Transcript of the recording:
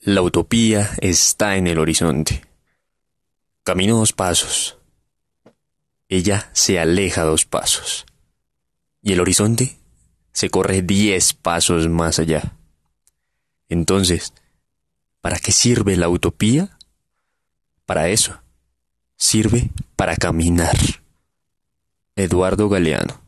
La utopía está en el horizonte. Camino dos pasos. Ella se aleja dos pasos. Y el horizonte se corre diez pasos más allá. Entonces, ¿para qué sirve la utopía? Para eso. Sirve para caminar. Eduardo Galeano